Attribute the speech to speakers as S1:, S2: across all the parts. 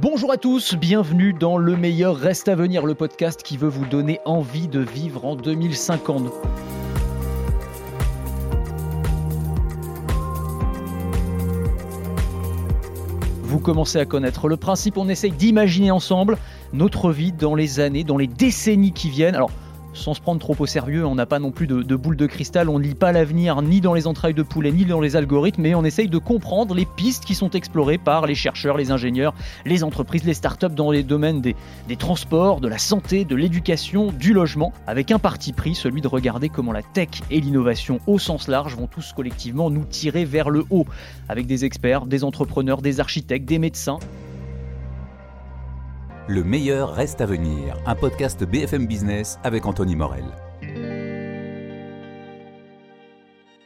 S1: Bonjour à tous, bienvenue dans Le meilleur reste à venir, le podcast qui veut vous donner envie de vivre en 2050. Vous commencez à connaître le principe, on essaye d'imaginer ensemble notre vie dans les années, dans les décennies qui viennent. Alors, sans se prendre trop au sérieux, on n'a pas non plus de, boule de cristal, on ne lit pas l'avenir ni dans les entrailles de poulet ni dans les algorithmes, mais on essaye de comprendre les pistes qui sont explorées par les chercheurs, les ingénieurs, les entreprises, les startups dans les domaines des, transports, de la santé, de l'éducation, du logement, avec un parti pris, celui de regarder comment la tech et l'innovation au sens large vont tous collectivement nous tirer vers le haut, avec des experts, des entrepreneurs, des architectes, des médecins,
S2: le meilleur reste à venir, un podcast BFM Business avec Anthony Morel.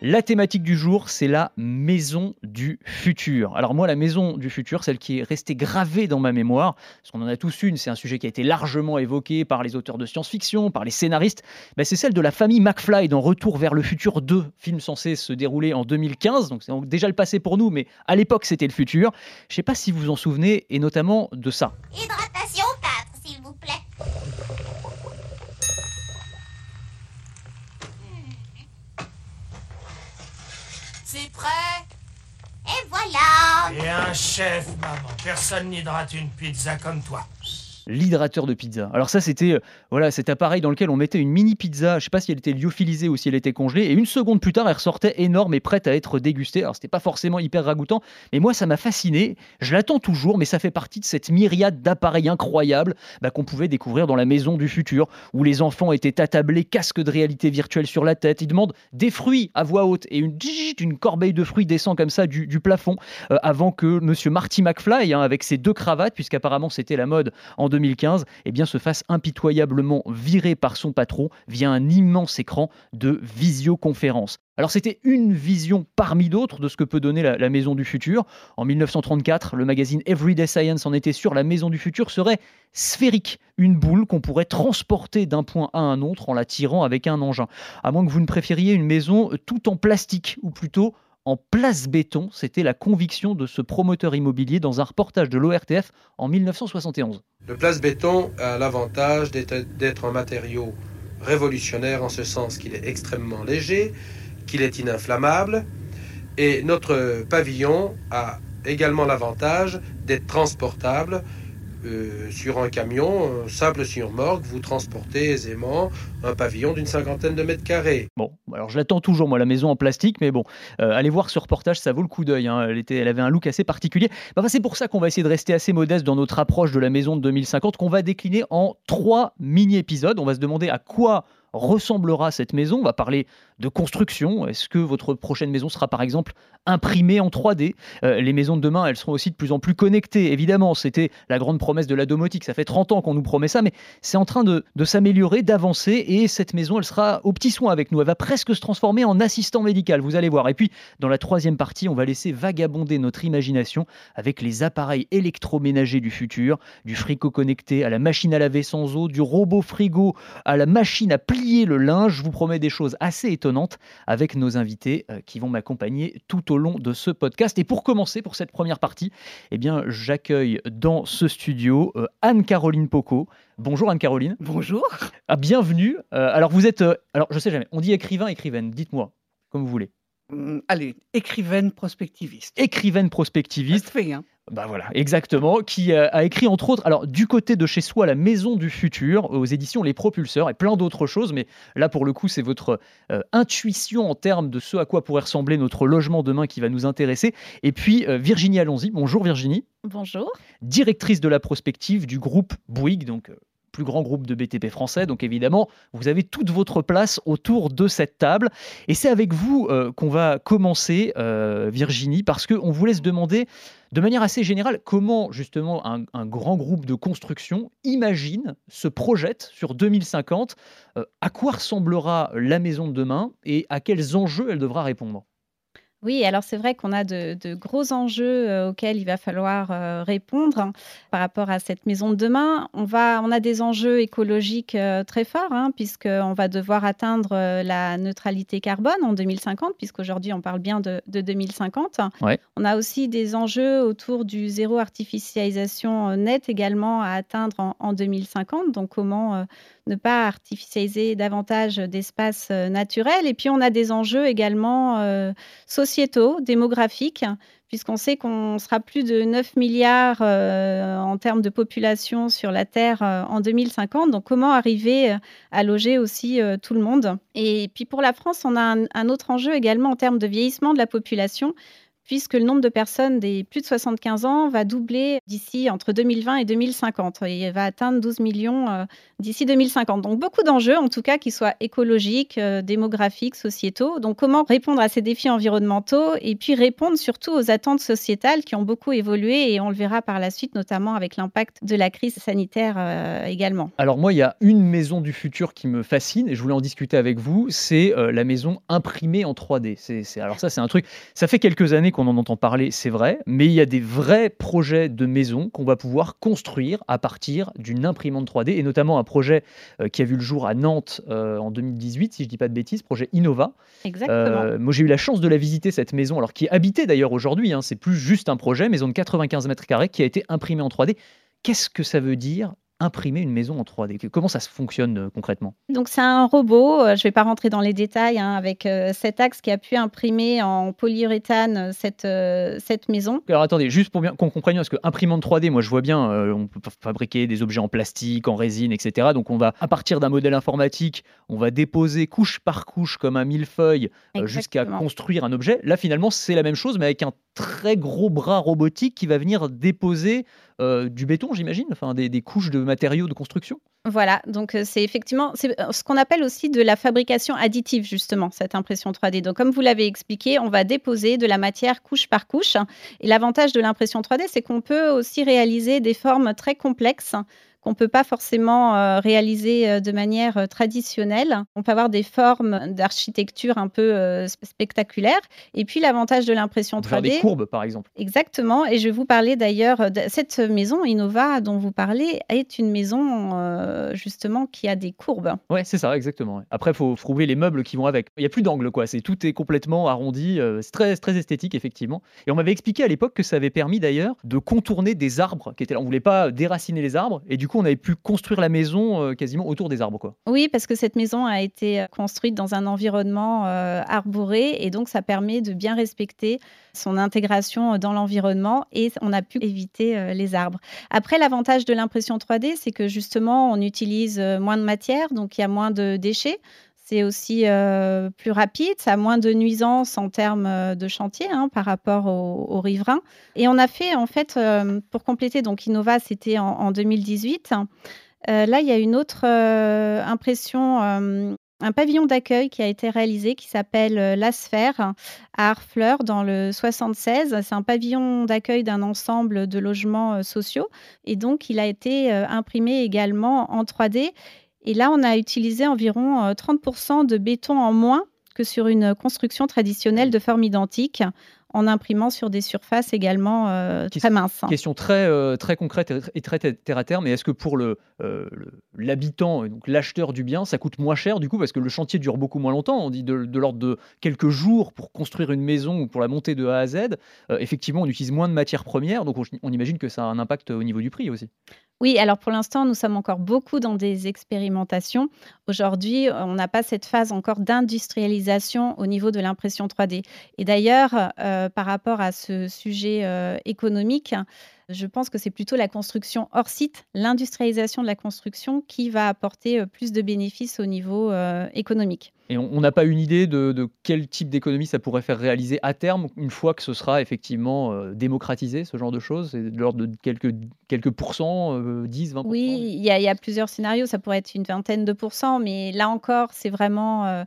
S1: La thématique du jour, c'est la maison du futur. Alors moi, la maison du futur, celle qui est restée gravée dans ma mémoire, parce qu'on en a tous une, c'est un sujet qui a été largement évoqué par les auteurs de science-fiction, par les scénaristes, ben, c'est celle de la famille McFly dans Retour vers le futur 2, film censé se dérouler en 2015, donc c'est déjà le passé pour nous, mais à l'époque c'était le futur. Je ne sais pas si vous vous en souvenez, et notamment de ça.
S3: Hydratation 4, s'il vous plaît.
S4: C'est prêt?
S3: Et voilà.
S4: Et un chef, maman. Personne n'hydrate une pizza comme toi
S1: l'hydrateur de pizza. Alors ça, c'était euh, voilà cet appareil dans lequel on mettait une mini pizza. Je sais pas si elle était lyophilisée ou si elle était congelée. Et une seconde plus tard, elle ressortait énorme et prête à être dégustée. Alors c'était pas forcément hyper ragoûtant, mais moi ça m'a fasciné. Je l'attends toujours, mais ça fait partie de cette myriade d'appareils incroyables bah, qu'on pouvait découvrir dans la maison du futur, où les enfants étaient attablés, casque de réalité virtuelle sur la tête. Ils demandent des fruits à voix haute et une, corbeille de fruits descend comme ça du, plafond euh, avant que Monsieur Marty McFly, hein, avec ses deux cravates, puisqu'apparemment c'était la mode en 2015, eh bien, se fasse impitoyablement virer par son patron via un immense écran de visioconférence. Alors c'était une vision parmi d'autres de ce que peut donner la, Maison du Futur. En 1934, le magazine Everyday Science en était sûr, la Maison du Futur serait sphérique, une boule qu'on pourrait transporter d'un point à un autre en la tirant avec un engin. À moins que vous ne préfériez une maison tout en plastique, ou plutôt en place béton. C'était la conviction de ce promoteur immobilier dans un reportage de l'ORTF en 1971.
S5: Le place béton a l'avantage d'être un matériau révolutionnaire en ce sens qu'il est extrêmement léger, qu'il est ininflammable, et notre pavillon a également l'avantage d'être transportable euh, sur un camion, un simple surmorgue, vous transportez aisément un pavillon d'une cinquantaine de mètres carrés.
S1: Bon, alors je l'attends toujours, moi, la maison en plastique, mais bon, euh, allez voir ce reportage, ça vaut le coup d'œil. Hein. Elle, elle avait un look assez particulier. Bah, c'est pour ça qu'on va essayer de rester assez modeste dans notre approche de la maison de 2050, qu'on va décliner en trois mini-épisodes. On va se demander à quoi ressemblera cette maison. On va parler de construction. Est-ce que votre prochaine maison sera par exemple imprimée en 3D euh, Les maisons de demain, elles seront aussi de plus en plus connectées. Évidemment, c'était la grande promesse de la domotique. Ça fait 30 ans qu'on nous promet ça, mais c'est en train de, s'améliorer, d'avancer. Et cette maison, elle sera au petit soin avec nous. Elle va presque se transformer en assistant médical, vous allez voir. Et puis, dans la troisième partie, on va laisser vagabonder notre imagination avec les appareils électroménagers du futur, du frigo connecté à la machine à laver sans eau, du robot frigo à la machine à plier le linge. Je vous promets des choses assez étonnantes avec nos invités euh, qui vont m'accompagner tout au long de ce podcast. Et pour commencer, pour cette première partie, eh bien, j'accueille dans ce studio euh, Anne-Caroline Poco. Bonjour Anne-Caroline.
S6: Bonjour.
S1: Ah, bienvenue. Euh, alors vous êtes, alors je sais jamais, on dit écrivain, écrivaine, dites-moi, comme vous voulez.
S6: Hum, allez, écrivaine prospectiviste.
S1: Écrivaine prospectiviste.
S6: fait, hein.
S1: Bah voilà, exactement, qui euh, a écrit entre autres, alors du côté de chez soi, La Maison du Futur, aux éditions Les Propulseurs, et plein d'autres choses, mais là pour le coup, c'est votre euh, intuition en termes de ce à quoi pourrait ressembler notre logement demain qui va nous intéresser. Et puis euh, Virginie Allons-y, bonjour Virginie.
S7: Bonjour.
S1: Directrice de la prospective du groupe Bouygues, donc plus grand groupe de BTP français. Donc évidemment, vous avez toute votre place autour de cette table. Et c'est avec vous euh, qu'on va commencer, euh, Virginie, parce qu'on vous laisse demander de manière assez générale comment justement un, grand groupe de construction imagine, se projette sur 2050, euh, à quoi ressemblera la maison de demain et à quels enjeux elle devra répondre?
S7: Oui, alors c'est vrai qu'on a de, de gros enjeux euh, auxquels il va falloir euh, répondre hein, par rapport à cette maison de demain. On, va, on a des enjeux écologiques euh, très forts, hein, puisqu'on va devoir atteindre la neutralité carbone en 2050, puisqu'aujourd'hui on parle bien de, de 2050.
S1: Ouais.
S7: On a aussi des enjeux autour du zéro artificialisation net également à atteindre en, en 2050. Donc comment ne pas artificialiser davantage d'espaces naturels. Et puis on a des enjeux également euh, sociétaux, démographiques, puisqu'on sait qu'on sera plus de 9 milliards euh, en termes de population sur la Terre euh, en 2050. Donc comment arriver euh, à loger aussi tout le monde? Et puis pour la France, on a un autre enjeu également en termes de vieillissement de la population puisque le nombre de personnes des plus de 75 ans va doubler d'ici entre 2020 et 2050 et va atteindre 12 millions euh, d'ici 2050. Donc beaucoup d'enjeux, en tout cas, qui soient écologiques, euh, démographiques, sociétaux. Donc comment répondre à ces défis environnementaux et puis répondre surtout aux attentes sociétales qui ont beaucoup évolué et on le verra par la suite, notamment avec l'impact de la crise sanitaire euh, également.
S1: Alors moi, il y a une maison du futur qui me fascine et je voulais en discuter avec vous. C'est la maison imprimée en 3D. C'est, c'est- alors ça, c'est un truc. Ça fait quelques années qu'on en entend parler, c'est vrai, mais il y a des vrais projets de maisons qu'on va pouvoir construire à partir d'une imprimante 3D et notamment un projet euh, qui a vu le jour à Nantes euh, en 2018, si je dis pas de bêtises, projet Innova.
S7: Exactement.
S1: Euh, moi, j'ai eu la chance de la visiter, cette maison, alors qui est habitée d'ailleurs aujourd'hui. hein, c'est plus juste un projet, maison de 95 mètres carrés qui a été imprimée en 3D. Qu'est-ce que ça veut dire imprimer une maison en 3D Que- Comment ça se fonctionne euh, concrètement?
S7: Donc c'est un robot, euh, je ne vais pas rentrer dans les détails, hein, avec euh, cet axe qui a pu imprimer en polyuréthane cette, cette maison.
S1: Alors attendez, juste pour bien qu'on comprenne parce que imprimante 3D, moi je vois bien, euh, on peut fa- fabriquer des objets en plastique, en résine, etc. Donc on va, à partir d'un modèle informatique, on va déposer couche par couche comme un millefeuille euh, jusqu'à construire un objet. Là finalement c'est la même chose, mais avec un très gros bras robotique qui va venir déposer euh, du béton, j'imagine, enfin des, des couches de matériaux de construction.
S7: Voilà, donc euh, c'est effectivement euh, ce qu'on appelle aussi de la fabrication additive, justement, cette impression 3D. Donc comme vous l'avez expliqué, on va déposer de la matière couche par couche. Et l'avantage de l'impression 3D, c'est qu'on peut aussi réaliser des formes très complexes qu'on ne peut pas forcément euh, réaliser euh, de manière euh, traditionnelle. On peut avoir des formes d'architecture un peu sp- spectaculaires. Et puis l'avantage de l'impression
S1: On peut faire
S7: 3D,
S1: des courbes par exemple.
S7: Exactement, et je vais vous parler d'ailleurs de cette maison Innova dont vous parlez est une maison euh, justement qui a des courbes.
S1: Ouais, c'est ça, exactement. Après, il faut trouver les meubles qui vont avec. Il n'y a plus d'angle, quoi. C'est tout est complètement arrondi. c'est très, très esthétique, effectivement. Et on m'avait expliqué à l'époque que ça avait permis d'ailleurs de contourner des arbres qui étaient là. On voulait pas déraciner les arbres, et du coup, on avait pu construire la maison euh, quasiment autour des arbres, quoi.
S7: Oui, parce que cette maison a été euh, construite dans un environnement euh, arboré et donc ça permet de bien respecter son intégration dans l'environnement et on a pu éviter les arbres. Après, l'avantage de l'impression 3D, c'est que justement on utilise moins de matière, donc il y a moins de déchets. C'est aussi euh, plus rapide, ça a moins de nuisances en termes euh, de chantier hein, par rapport aux, riverains. Et on a fait, en fait, euh, pour compléter, donc Innova, c'était en, en 2018. Euh, là, il y a une autre impression, un pavillon d'accueil qui a été réalisé qui s'appelle La Sphère à Harfleur dans le 76. C'est un pavillon d'accueil d'un ensemble de logements sociaux et donc il a été imprimé également en 3D. Et là, on a utilisé environ euh, 30% de béton en moins que sur une construction traditionnelle de forme identique en imprimant sur des surfaces également euh, très minces.
S1: Question très, euh, très concrète et- très terre à terre, mais est-ce que pour le, euh, le- l'habitant, donc l'acheteur du bien, ça coûte moins cher du coup parce que le chantier dure beaucoup moins longtemps? On dit de, de l'ordre de quelques jours pour construire une maison ou pour la monter de A à Z. Effectivement, on utilise moins de matières premières, donc on, on imagine que ça a un impact au niveau du prix aussi.
S7: Oui, alors pour l'instant, nous sommes encore beaucoup dans des expérimentations. Aujourd'hui, on n'a pas cette phase encore d'industrialisation au niveau de l'impression 3D. Et d'ailleurs, euh, par rapport à ce sujet euh, économique, je pense que c'est plutôt la construction hors site, l'industrialisation de la construction qui va apporter euh, plus de bénéfices au niveau euh, économique.
S1: Et on n'a pas une idée de, de quel type d'économie ça pourrait faire réaliser à terme, une fois que ce sera effectivement euh, démocratisé, ce genre de choses? De l'ordre de quelques, quelques pourcents, euh, 10, 20
S7: Oui, il y, y a plusieurs scénarios. Ça pourrait être une vingtaine de pourcents, mais là encore, c'est vraiment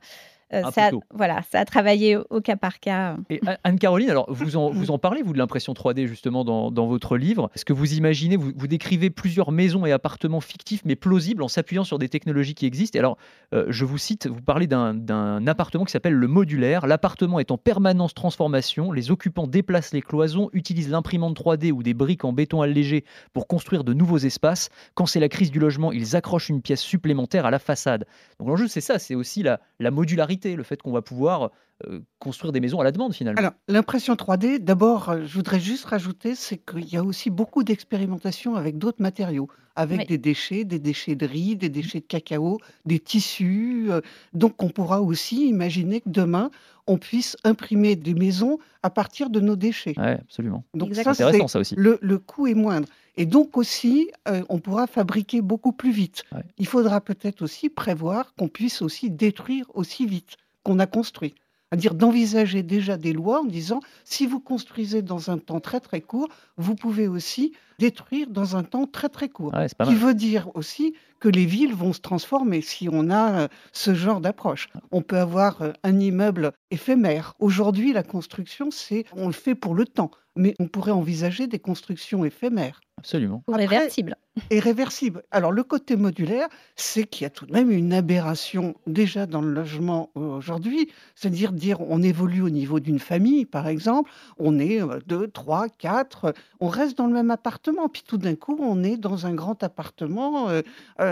S7: euh, ça,
S1: tôt.
S7: voilà, ça a travaillé au, au cas par cas.
S1: Et A- Anne-Caroline, alors vous en, vous en parlez, vous, de l'impression 3D justement dans, dans votre livre. Est-ce que vous imaginez, vous, vous décrivez plusieurs maisons et appartements fictifs mais plausibles en s'appuyant sur des technologies qui existent? Et alors, euh, je vous cite, vous parlez d'un- d'un appartement qui s'appelle le modulaire. L'appartement est en permanence transformation. Les occupants déplacent les cloisons, utilisent l'imprimante 3D ou des briques en béton allégé pour construire de nouveaux espaces. Quand c'est la crise du logement, ils accrochent une pièce supplémentaire à la façade. Donc l'enjeu, c'est ça, c'est aussi la, la modularité, le fait qu'on va pouvoir euh, construire des maisons à la demande finalement.
S6: Alors, l'impression 3D, d'abord, euh, je voudrais juste rajouter, c'est qu'il y a aussi beaucoup d'expérimentation avec d'autres matériaux, avec
S7: Oui.
S6: des déchets, des déchets de riz, des déchets de cacao, des tissus. euh, donc, on pourra aussi imaginer que demain, on puisse imprimer des maisons à partir de nos déchets.
S1: Ouais, absolument.
S6: Donc,
S1: C'est
S6: ça,
S1: intéressant ça aussi.
S6: le, le coût est moindre. Et donc aussi, euh, on pourra fabriquer beaucoup plus vite.
S1: Ouais.
S6: Il faudra peut-être aussi prévoir qu'on puisse aussi détruire aussi vite qu'on a construit. C'est-à-dire d'envisager déjà des lois en disant, si vous construisez dans un temps très très court, vous pouvez aussi détruire dans un temps très très court.
S1: Ouais, c'est pas
S6: Qui veut dire aussi que les villes vont se transformer si on a euh, ce genre d'approche. On peut avoir euh, un immeuble éphémère. Aujourd'hui, la construction, c'est on le fait pour le temps, mais on pourrait envisager des constructions éphémères
S1: Absolument.
S7: Ou
S6: Après-
S7: réversible.
S6: et réversibles. Alors le côté modulaire, c'est qu'il y a tout de même une aberration déjà dans le logement aujourd'hui, c'est-à-dire dire on évolue au niveau d'une famille, par exemple, on est euh, deux, trois, quatre, euh, on reste dans le même appartement, puis tout d'un coup on est dans un grand appartement euh,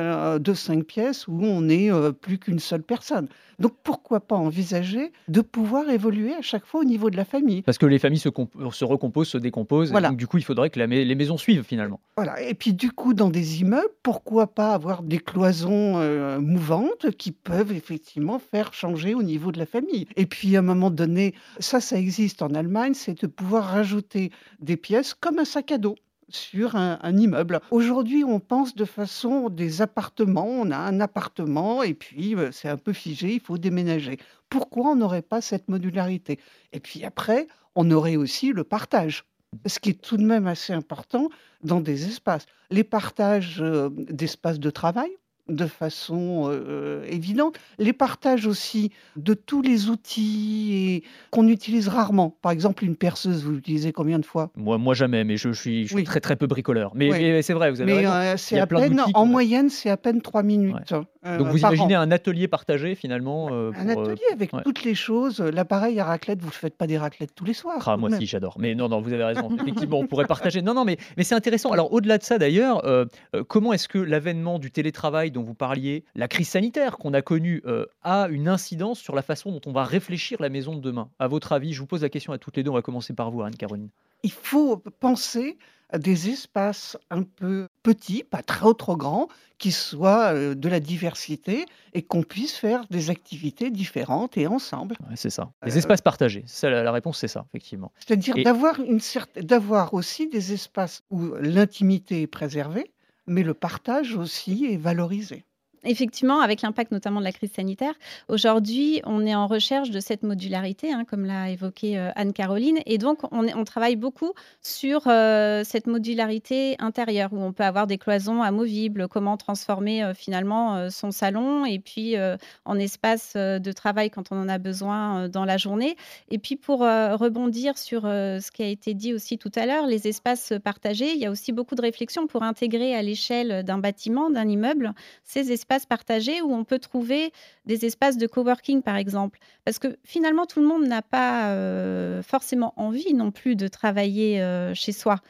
S6: euh, de cinq pièces où on est euh, plus qu'une seule personne. Donc pourquoi pas envisager de pouvoir évoluer à chaque fois au niveau de la famille
S1: Parce que les familles se, comp- se recomposent, se décomposent. et
S6: Voilà.
S1: donc, du coup, il faudrait que la les maisons suivent finalement.
S6: Voilà. Et puis du coup, dans des immeubles, pourquoi pas avoir des cloisons euh, mouvantes qui peuvent effectivement faire changer au niveau de la famille. Et puis à un moment donné, ça, ça existe en Allemagne, c'est de pouvoir rajouter des pièces comme un sac à dos sur un, immeuble. Aujourd'hui, on pense de façon des appartements. On a un appartement et puis euh, c'est un peu figé, il faut déménager. Pourquoi on n'aurait pas cette modularité? Et puis après, on aurait aussi le partage ce qui est tout de même assez important dans des espaces. Les partages euh, d'espaces de travail, de façon euh, évidente. Les partages aussi de tous les outils qu'on utilise rarement. Par exemple, une perceuse, vous l'utilisez combien de fois?
S1: Moi, moi jamais, mais je, je suis, je suis
S6: Oui.
S1: très très peu bricoleur. Mais,
S6: Oui.
S1: mais c'est vrai, vous avez
S6: Mais
S1: raison.
S6: euh, c'est à peine, en moyenne, c'est à peine trois minutes.
S1: Donc vous imaginez
S6: an.
S1: un atelier partagé finalement euh,
S6: Un
S1: pour, euh,
S6: atelier avec
S1: ouais.
S6: toutes les choses. L'appareil à raclette, vous ne faites pas des raclettes tous les soirs.
S1: Ah, moi
S6: même.
S1: si, j'adore. Mais non, non, vous avez raison. Effectivement, on pourrait partager. Non, non, mais, mais c'est intéressant. Alors, au-delà de ça, d'ailleurs, euh, euh, comment est-ce que l'avènement du télétravail dont vous parliez, la crise sanitaire qu'on a connue, euh, a une incidence sur la façon dont on va réfléchir la maison de demain? À votre avis, je vous pose la question à toutes les deux. On va commencer par vous, Anne-Caroline.
S6: il faut penser des espaces un peu petits, pas trop trop grands, qui soient euh, de la diversité et qu'on puisse faire des activités différentes et ensemble.
S1: Ouais, c'est ça. Les
S6: Euh,
S1: espaces partagés. Ça, la, la réponse, c'est ça, effectivement.
S6: C'est-à-dire
S1: Et-
S6: d'avoir une certaine, d'avoir aussi des espaces où l'intimité est préservée, mais le partage aussi est valorisé.
S7: Effectivement, avec l'impact notamment de la crise sanitaire, aujourd'hui, on est en recherche de cette modularité, hein, comme l'a évoqué euh, Anne-Caroline. Et donc, on, travaille beaucoup sur euh, cette modularité intérieure, où on peut avoir des cloisons amovibles, comment transformer euh, finalement son salon et puis en espace de travail quand on en a besoin dans la journée. Et puis, pour rebondir sur ce qui a été dit aussi tout à l'heure, les espaces partagés, il y a aussi beaucoup de réflexions pour intégrer à l'échelle d'un bâtiment, d'un immeuble, ces espaces partagés où on peut trouver des espaces de coworking, par exemple. Parce que finalement, tout le monde n'a pas euh, forcément envie non plus de travailler euh, chez soi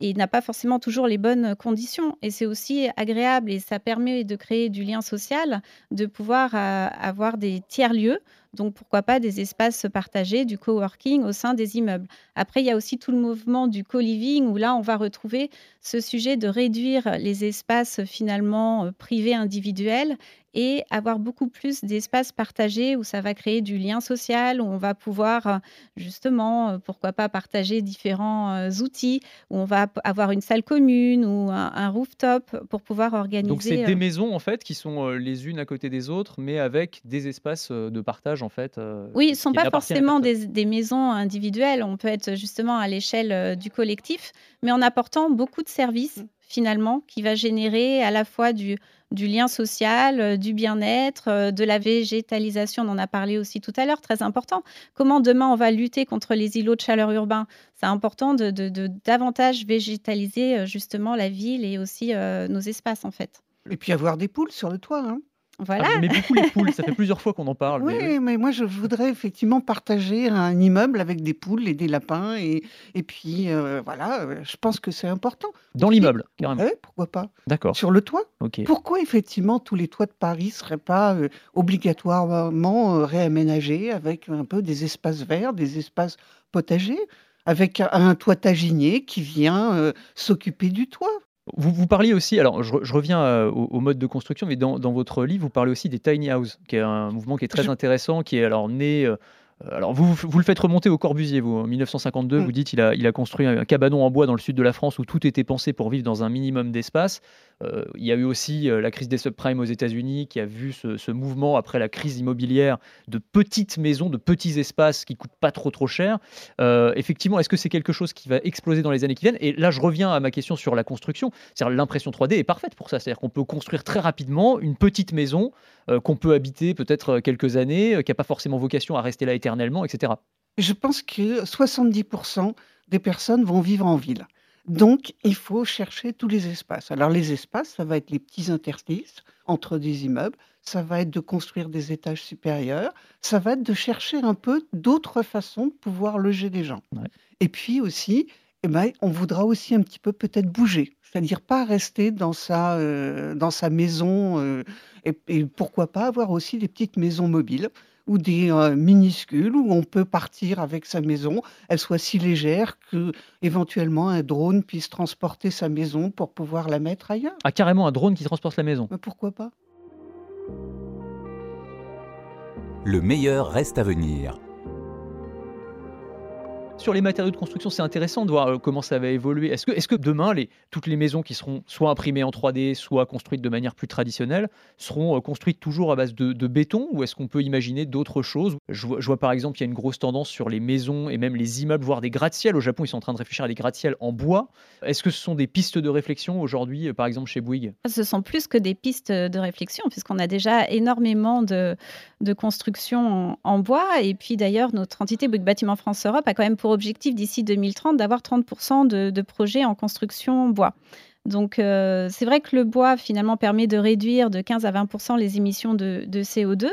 S7: et n'a pas forcément toujours les bonnes conditions. Et c'est aussi agréable et ça permet de créer du lien social, de pouvoir euh, avoir des tiers-lieux. Donc, pourquoi pas des espaces partagés, du coworking au sein des immeubles. Après, il y a aussi tout le mouvement du co-living où là, on va retrouver ce sujet de réduire les espaces finalement euh, privés individuels et avoir beaucoup plus d'espaces partagés où ça va créer du lien social, où on va pouvoir euh, justement, euh, pourquoi pas, partager différents outils, où on va avoir une salle commune ou un, un rooftop pour pouvoir organiser.
S1: Donc, c'est des maisons, en fait, qui sont les unes à côté des autres, mais avec des espaces de partage, en fait. euh,
S7: Oui, ce ne sont pas forcément des, des maisons individuelles. On peut être justement à l'échelle euh, du collectif, mais en apportant beaucoup de services
S6: Mm.
S7: finalement, qui va générer à la fois du, du lien social, euh, du bien-être, euh, de la végétalisation. On en a parlé aussi tout à l'heure, très important. Comment demain on va lutter contre les îlots de chaleur urbains C'est important de, davantage végétaliser justement la ville et aussi nos espaces en fait.
S6: Et puis avoir des poules sur le toit. Hein.
S7: Voilà.
S1: Ah, mais beaucoup les poules, ça fait plusieurs fois qu'on en parle.
S6: Oui, mais, moi je voudrais effectivement partager un immeuble avec des poules et des lapins et, et puis euh, voilà, euh, je pense que c'est important.
S1: Dans l'immeuble, carrément.
S6: Oui, pourquoi pas
S1: D'accord.
S6: Sur le toit. Pourquoi effectivement tous les toits de Paris ne seraient pas euh, obligatoirement réaménagés avec un peu des espaces verts, des espaces potagers avec un, toitaginier qui vient s'occuper du toit?
S1: Vous, vous parliez aussi, alors je, reviens euh, au, mode de construction, mais dans, votre livre, vous parlez aussi des tiny houses, qui est un mouvement qui est très intéressant, qui est alors né euh, alors vous, vous le faites remonter au Corbusier, vous. En 1952, mm. vous dites il a, il a construit un cabanon en bois dans le sud de la France où tout était pensé pour vivre dans un minimum d'espace. Euh, il y a eu aussi euh, la crise des subprimes aux États-Unis qui a vu ce, mouvement après la crise immobilière de petites maisons, de petits espaces qui coûtent pas trop trop cher. effectivement, est-ce que c'est quelque chose qui va exploser dans les années qui viennent? Et là, je reviens à ma question sur la construction. C'est-à-dire l'impression 3D est parfaite pour ça. C'est-à-dire qu'on peut construire très rapidement une petite maison qu'on peut habiter peut-être quelques années, qui n'a pas forcément vocation à rester là éternellement etc.
S6: Je pense que 70% des personnes vont vivre en ville. Donc, il faut chercher tous les espaces. Alors, les espaces, ça va être les petits interstices entre des immeubles, ça va être de construire des étages supérieurs, ça va être de chercher un peu d'autres façons de pouvoir loger les gens. Et puis aussi, eh ben, on voudra aussi un petit peu peut-être bouger, c'est-à-dire pas rester dans sa, euh, dans sa maison, euh, et, pourquoi pas avoir aussi des petites maisons mobiles ou des euh, minuscules où on peut partir avec sa maison, elle soit si légère que éventuellement un drone puisse transporter sa maison pour pouvoir la mettre ailleurs.
S1: Ah carrément un drone qui transporte la maison.
S6: Mais pourquoi pas?
S2: Le meilleur reste à venir.
S1: Sur les matériaux de construction, c'est intéressant de voir euh, comment ça va évoluer. Est-ce que, est que demain, toutes les maisons qui seront soit imprimées en 3D, soit construites de manière plus traditionnelle, seront euh, construites toujours à base de, béton ou est-ce qu'on peut imaginer d'autres choses? Je vois, par exemple qu'il y a une grosse tendance sur les maisons et même les immeubles, voire des gratte-ciels. Au Japon, ils sont en train de réfléchir à des gratte-ciels en bois. Est-ce que ce sont des pistes de réflexion aujourd'hui, euh, par exemple chez Bouygues?
S7: Ce sont plus que des pistes de réflexion, puisqu'on a déjà énormément de, de construction en, bois. Et puis d'ailleurs, notre entité Bouygues Bâtiment France Europe a quand même pour objectif d'ici 2030 d'avoir 30% de, projets en construction bois. Donc euh, c'est vrai que le bois finalement permet de réduire de 15 à 20% les émissions de, CO2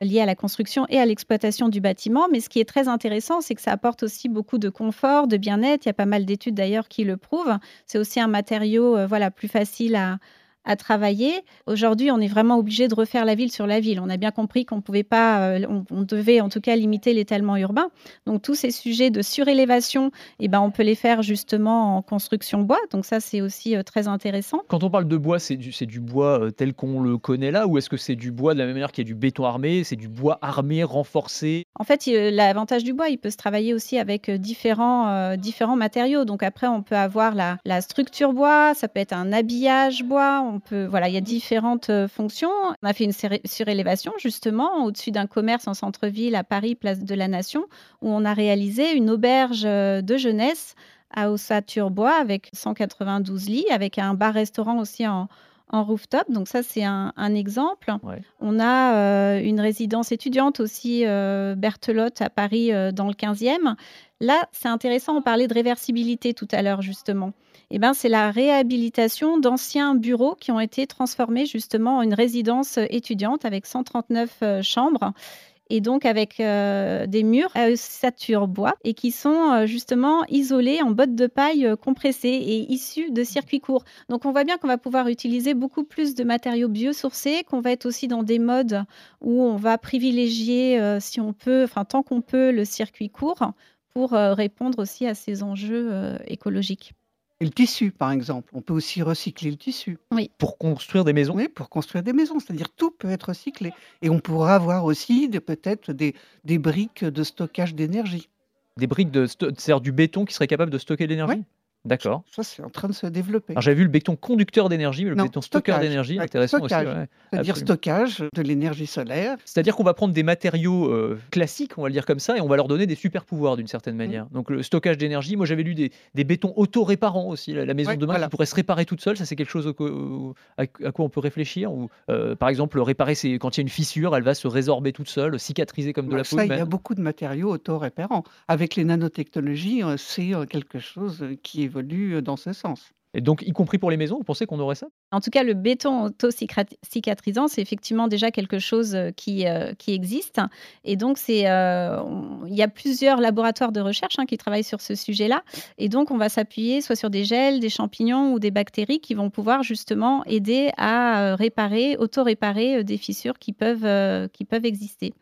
S7: liées à la construction et à l'exploitation du bâtiment. Mais ce qui est très intéressant, c'est que ça apporte aussi beaucoup de confort, de bien-être. Il y a pas mal d'études d'ailleurs qui le prouvent. C'est aussi un matériau euh, voilà, plus facile à, à travailler. Aujourd'hui, on est vraiment obligé de refaire la ville sur la ville. On a bien compris qu'on pouvait pas, euh, on, devait en tout cas limiter l'étalement urbain. Donc tous ces sujets de surélévation, eh ben, on peut les faire justement en construction bois. Donc ça, c'est aussi euh, très intéressant.
S1: Quand on parle de bois, c'est du, du bois euh, tel qu'on le connaît là, ou est-ce que c'est du bois de la même manière qu'il y a du béton armé, c'est du bois armé, renforcé?
S7: En fait, l'avantage du bois, il peut se travailler aussi avec différents, différents matériaux. Donc après, on peut avoir la, la structure bois, ça peut être un habillage bois on peut, voilà, il y a différentes euh, fonctions. On a fait une surélévation justement au-dessus d'un commerce en centre-ville à Paris, place de la Nation, où on a réalisé une auberge euh, de jeunesse à Ossature-Bois avec 192 lits, avec un bar-restaurant aussi en, rooftop. Donc ça, c'est un, exemple. On a euh, une résidence étudiante aussi, Berthelotte, à Paris, dans le 15e. Là, c'est intéressant, on parlait de réversibilité tout à l'heure, justement. Eh ben, c'est la réhabilitation d'anciens bureaux qui ont été transformés justement en une résidence étudiante avec 139 euh, chambres et donc avec euh, des murs à ossature bois et qui sont euh, justement isolés en bottes de paille compressées et issus de circuits courts. Donc on voit bien qu'on va pouvoir utiliser beaucoup plus de matériaux biosourcés, qu'on va être aussi dans des modes où on va privilégier, si on peut, enfin tant qu'on peut, le circuit court pour répondre aussi à ces enjeux écologiques.
S6: Et le tissu, par exemple. On peut aussi recycler le tissu.
S7: Oui.
S1: Pour construire des maisons
S6: Oui, pour construire des maisons. C'est-à-dire tout peut être recyclé. Et on pourra avoir aussi peut-être des, des briques de stockage d'énergie.
S1: Des briques de c'est-à-dire du béton qui serait capable de stocker de l'énergie D'accord.
S6: Ça, c'est en train de se développer.
S1: Alors j'avais vu le béton conducteur d'énergie, mais le
S6: Non,
S1: béton stockeur d'énergie,
S6: Ouais,
S1: intéressant
S6: stockage.
S1: aussi. ouais.
S6: C'est-à-dire stockage de l'énergie solaire.
S1: C'est-à-dire qu'on va prendre des matériaux euh, classiques, on va le dire comme ça, et on va leur donner des super pouvoirs d'une certaine
S6: Mmh.
S1: manière. Donc le stockage d'énergie, moi j'avais lu des, des bétons auto-réparants aussi, la, la maison
S6: Ouais,
S1: de demain
S6: voilà.
S1: qui pourrait se réparer toute seule, ça c'est quelque chose au- au- à, à quoi on peut réfléchir. Ou euh, par exemple réparer ses, quand il y a une fissure, elle va se résorber toute seule, cicatriser comme de
S6: Bah,
S1: la peau
S6: ça, il y a beaucoup de matériaux auto-répérants. Avec les nanotechnologies, euh, c'est quelque chose qui évolue euh, dans ce sens.
S1: Et donc y compris pour les maisons, vous pensez qu'on aurait ça?
S7: En tout cas, le béton auto-cicatrisant, c'est effectivement déjà quelque chose euh, qui, euh, qui existe. Et donc, c'est, euh, on- il y a plusieurs laboratoires de recherche hein, qui travaillent sur ce sujet-là. Et donc, on va s'appuyer soit sur des gels, des champignons ou des bactéries qui vont pouvoir justement aider à réparer, auto-réparer des fissures qui peuvent, euh, qui peuvent exister.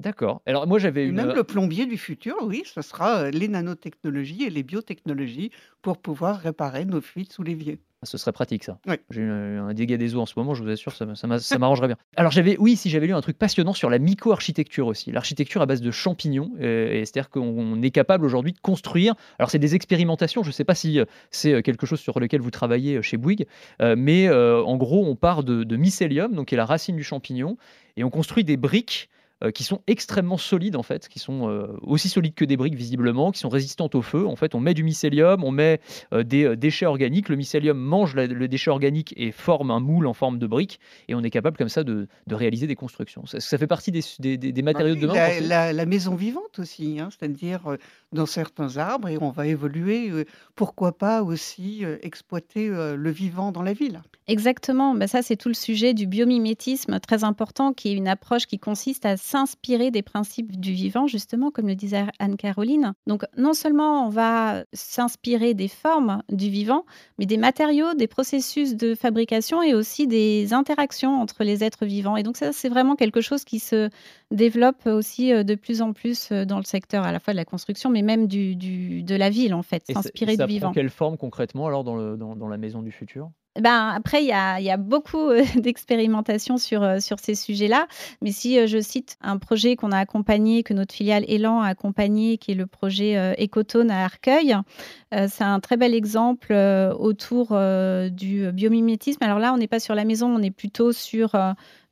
S1: D'accord. Alors moi j'avais une...
S6: même le plombier du futur, oui, ce sera euh, les nanotechnologies et les biotechnologies pour pouvoir réparer nos fuites sous l'évier.
S1: Ah, Ce serait pratique ça.
S6: Ouais.
S1: J'ai un dégât des eaux en ce moment, je vous assure, ça, m'arrangerait bien. Alors j'avais, oui, si j'avais lu un truc passionnant sur la myco-architecture aussi, l'architecture à base de champignons, euh, et c'est-à-dire qu'on est capable aujourd'hui de construire. Alors c'est des expérimentations, je ne sais pas si euh, c'est euh, quelque chose sur lequel vous travaillez euh, chez Bouygues, euh, mais euh, en gros on part de, de mycélium, donc qui est la racine du champignon, et on construit des briques euh, qui sont extrêmement solides en fait, qui sont euh, aussi solides que des briques visiblement, qui sont résistantes au feu. En fait, on met du mycélium, on met euh, des euh, déchets organiques. Le mycélium mange la- le déchet organique et forme un moule en forme de brique, et on est capable comme ça de, de réaliser des constructions. Ça, ça fait partie des, des- des- des matériaux de
S6: Oui,
S1: demain.
S6: la, la- la maison vivante aussi, hein, c'est-à-dire euh, dans certains arbres, et on va évoluer, euh, pourquoi pas aussi euh, exploiter euh, le vivant dans la ville.
S7: Exactement, bah ça c'est tout le sujet du biomimétisme très important, qui est une approche qui consiste à s'inspirer des principes du vivant, justement, comme le disait Anne-Caroline. Donc non seulement on va s'inspirer des formes du vivant, mais des matériaux, des processus de fabrication et aussi des interactions entre les êtres vivants. Et donc ça c'est vraiment quelque chose qui se développe aussi euh, de plus en plus euh, dans le secteur à la fois de la construction, mais même du, du- de la ville en fait,
S1: Et ça-
S7: s'inspirer
S1: ça
S7: du
S1: prend
S7: vivant.
S1: quelle forme concrètement alors dans, le, dans, dans la maison du futur?
S7: Ben, après, il y a, y a beaucoup euh, d'expérimentations sur, euh, sur ces sujets-là. Mais si euh, je cite un projet qu'on a accompagné, que notre filiale Elan a accompagné, qui est le projet Ecotone à Arcueil, c'est un très bel exemple autour du biomimétisme. Alors là, on n'est pas sur la maison, on est plutôt sur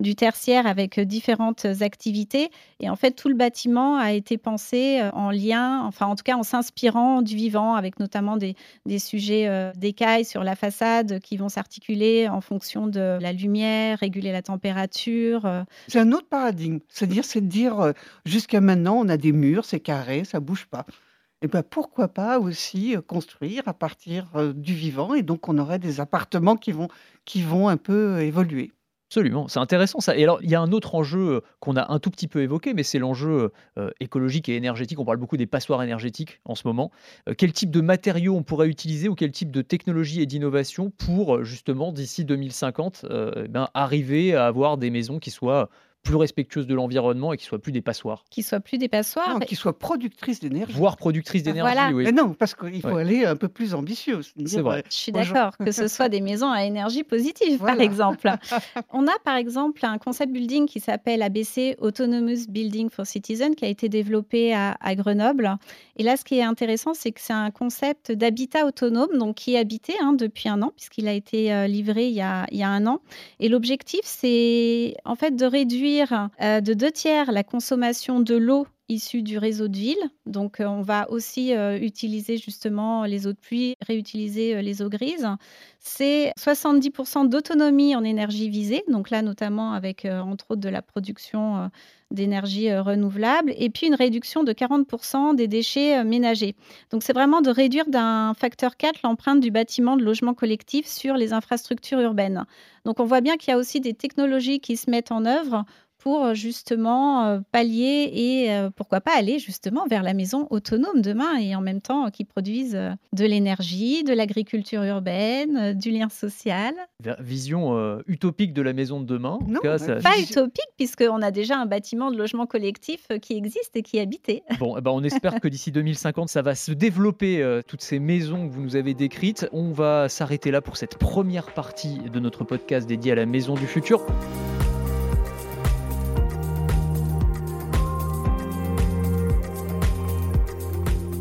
S7: du tertiaire avec différentes activités. Et en fait, tout le bâtiment a été pensé en lien, enfin en tout cas en s'inspirant du vivant, avec notamment des, des sujets d'écailles sur la façade qui vont s'articuler en fonction de la lumière, réguler la température. euh.
S6: C'est un autre paradigme, c'est-à-dire c'est de dire euh, jusqu'à maintenant on a des murs, c'est carré, ça bouge pas. Et ben pourquoi pas aussi euh, construire à partir du vivant et donc on aurait des appartements qui vont qui vont un peu évoluer.
S1: Absolument, c'est intéressant ça. Et alors, il y a un autre enjeu euh, qu'on a un tout petit peu évoqué, mais c'est l'enjeu euh, écologique et énergétique. On parle beaucoup des passoires énergétiques en ce moment. Euh, quel type de matériaux on pourrait utiliser ou quel type de technologie et d'innovation pour euh, justement d'ici 2050 euh, eh ben, arriver à avoir des maisons qui soient plus respectueuses de l'environnement et qui soient plus des passoires,
S7: qui soient plus des passoires.
S6: Non, qui soient productrices d'énergie.
S1: voire productrices d'énergie.
S7: Voilà.
S1: oui.
S6: Mais non, parce qu'il faut
S1: Ouais.
S6: aller un peu plus ambitieux.
S1: C'est vrai.
S7: Je suis d'accord, que ce soit des maisons à énergie positive, par exemple. On a par exemple un concept building qui s'appelle ABC Autonomous Building for Citizens qui a été développé à, à Grenoble. Et là, ce qui est intéressant, c'est que c'est un concept d'habitat autonome, donc qui est habité hein, depuis un an, puisqu'il a été euh, livré il y a, il y a un an. Et l'objectif, c'est en fait de réduire euh, de deux tiers la consommation de l'eau issue du réseau de ville. Donc, euh, on va aussi euh, utiliser justement les eaux de pluie, réutiliser les eaux grises. C'est 70% d'autonomie en énergie visée, donc là notamment avec entre autres de la production d'énergie euh, renouvelable, et puis une réduction de 40% des déchets euh, ménagers. Donc c'est vraiment de réduire d'un facteur 4 l'empreinte du bâtiment de logement collectif sur les infrastructures urbaines. Donc on voit bien qu'il y a aussi des technologies qui se mettent en œuvre pour euh, justement euh, pallier et euh, pourquoi pas aller justement vers la maison autonome demain et en même temps qui produisent de l'énergie, de l'agriculture urbaine, du lien social.
S1: Vision euh, utopique de la maison de demain. En
S6: Non,
S1: cas, ça-
S7: Pas utopique puisqu'on a déjà un bâtiment de logement collectif qui existe et qui est habité.
S1: Bon, eh ben, on espère que d'ici 2050, ça va se développer, euh, toutes ces maisons que vous nous avez décrites. On va s'arrêter là pour cette première partie de notre podcast dédié à la maison du futur.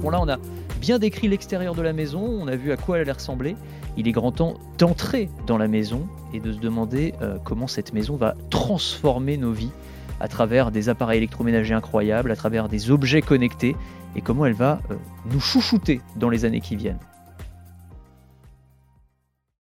S1: Là, on a bien décrit l'extérieur de la maison, on a vu à quoi elle allait ressembler. Il est grand temps d'entrer dans la maison et de se demander euh, comment cette maison va transformer nos vies à travers des appareils électroménagers incroyables, à travers des objets connectés, et comment elle va euh, nous chouchouter dans les années qui viennent.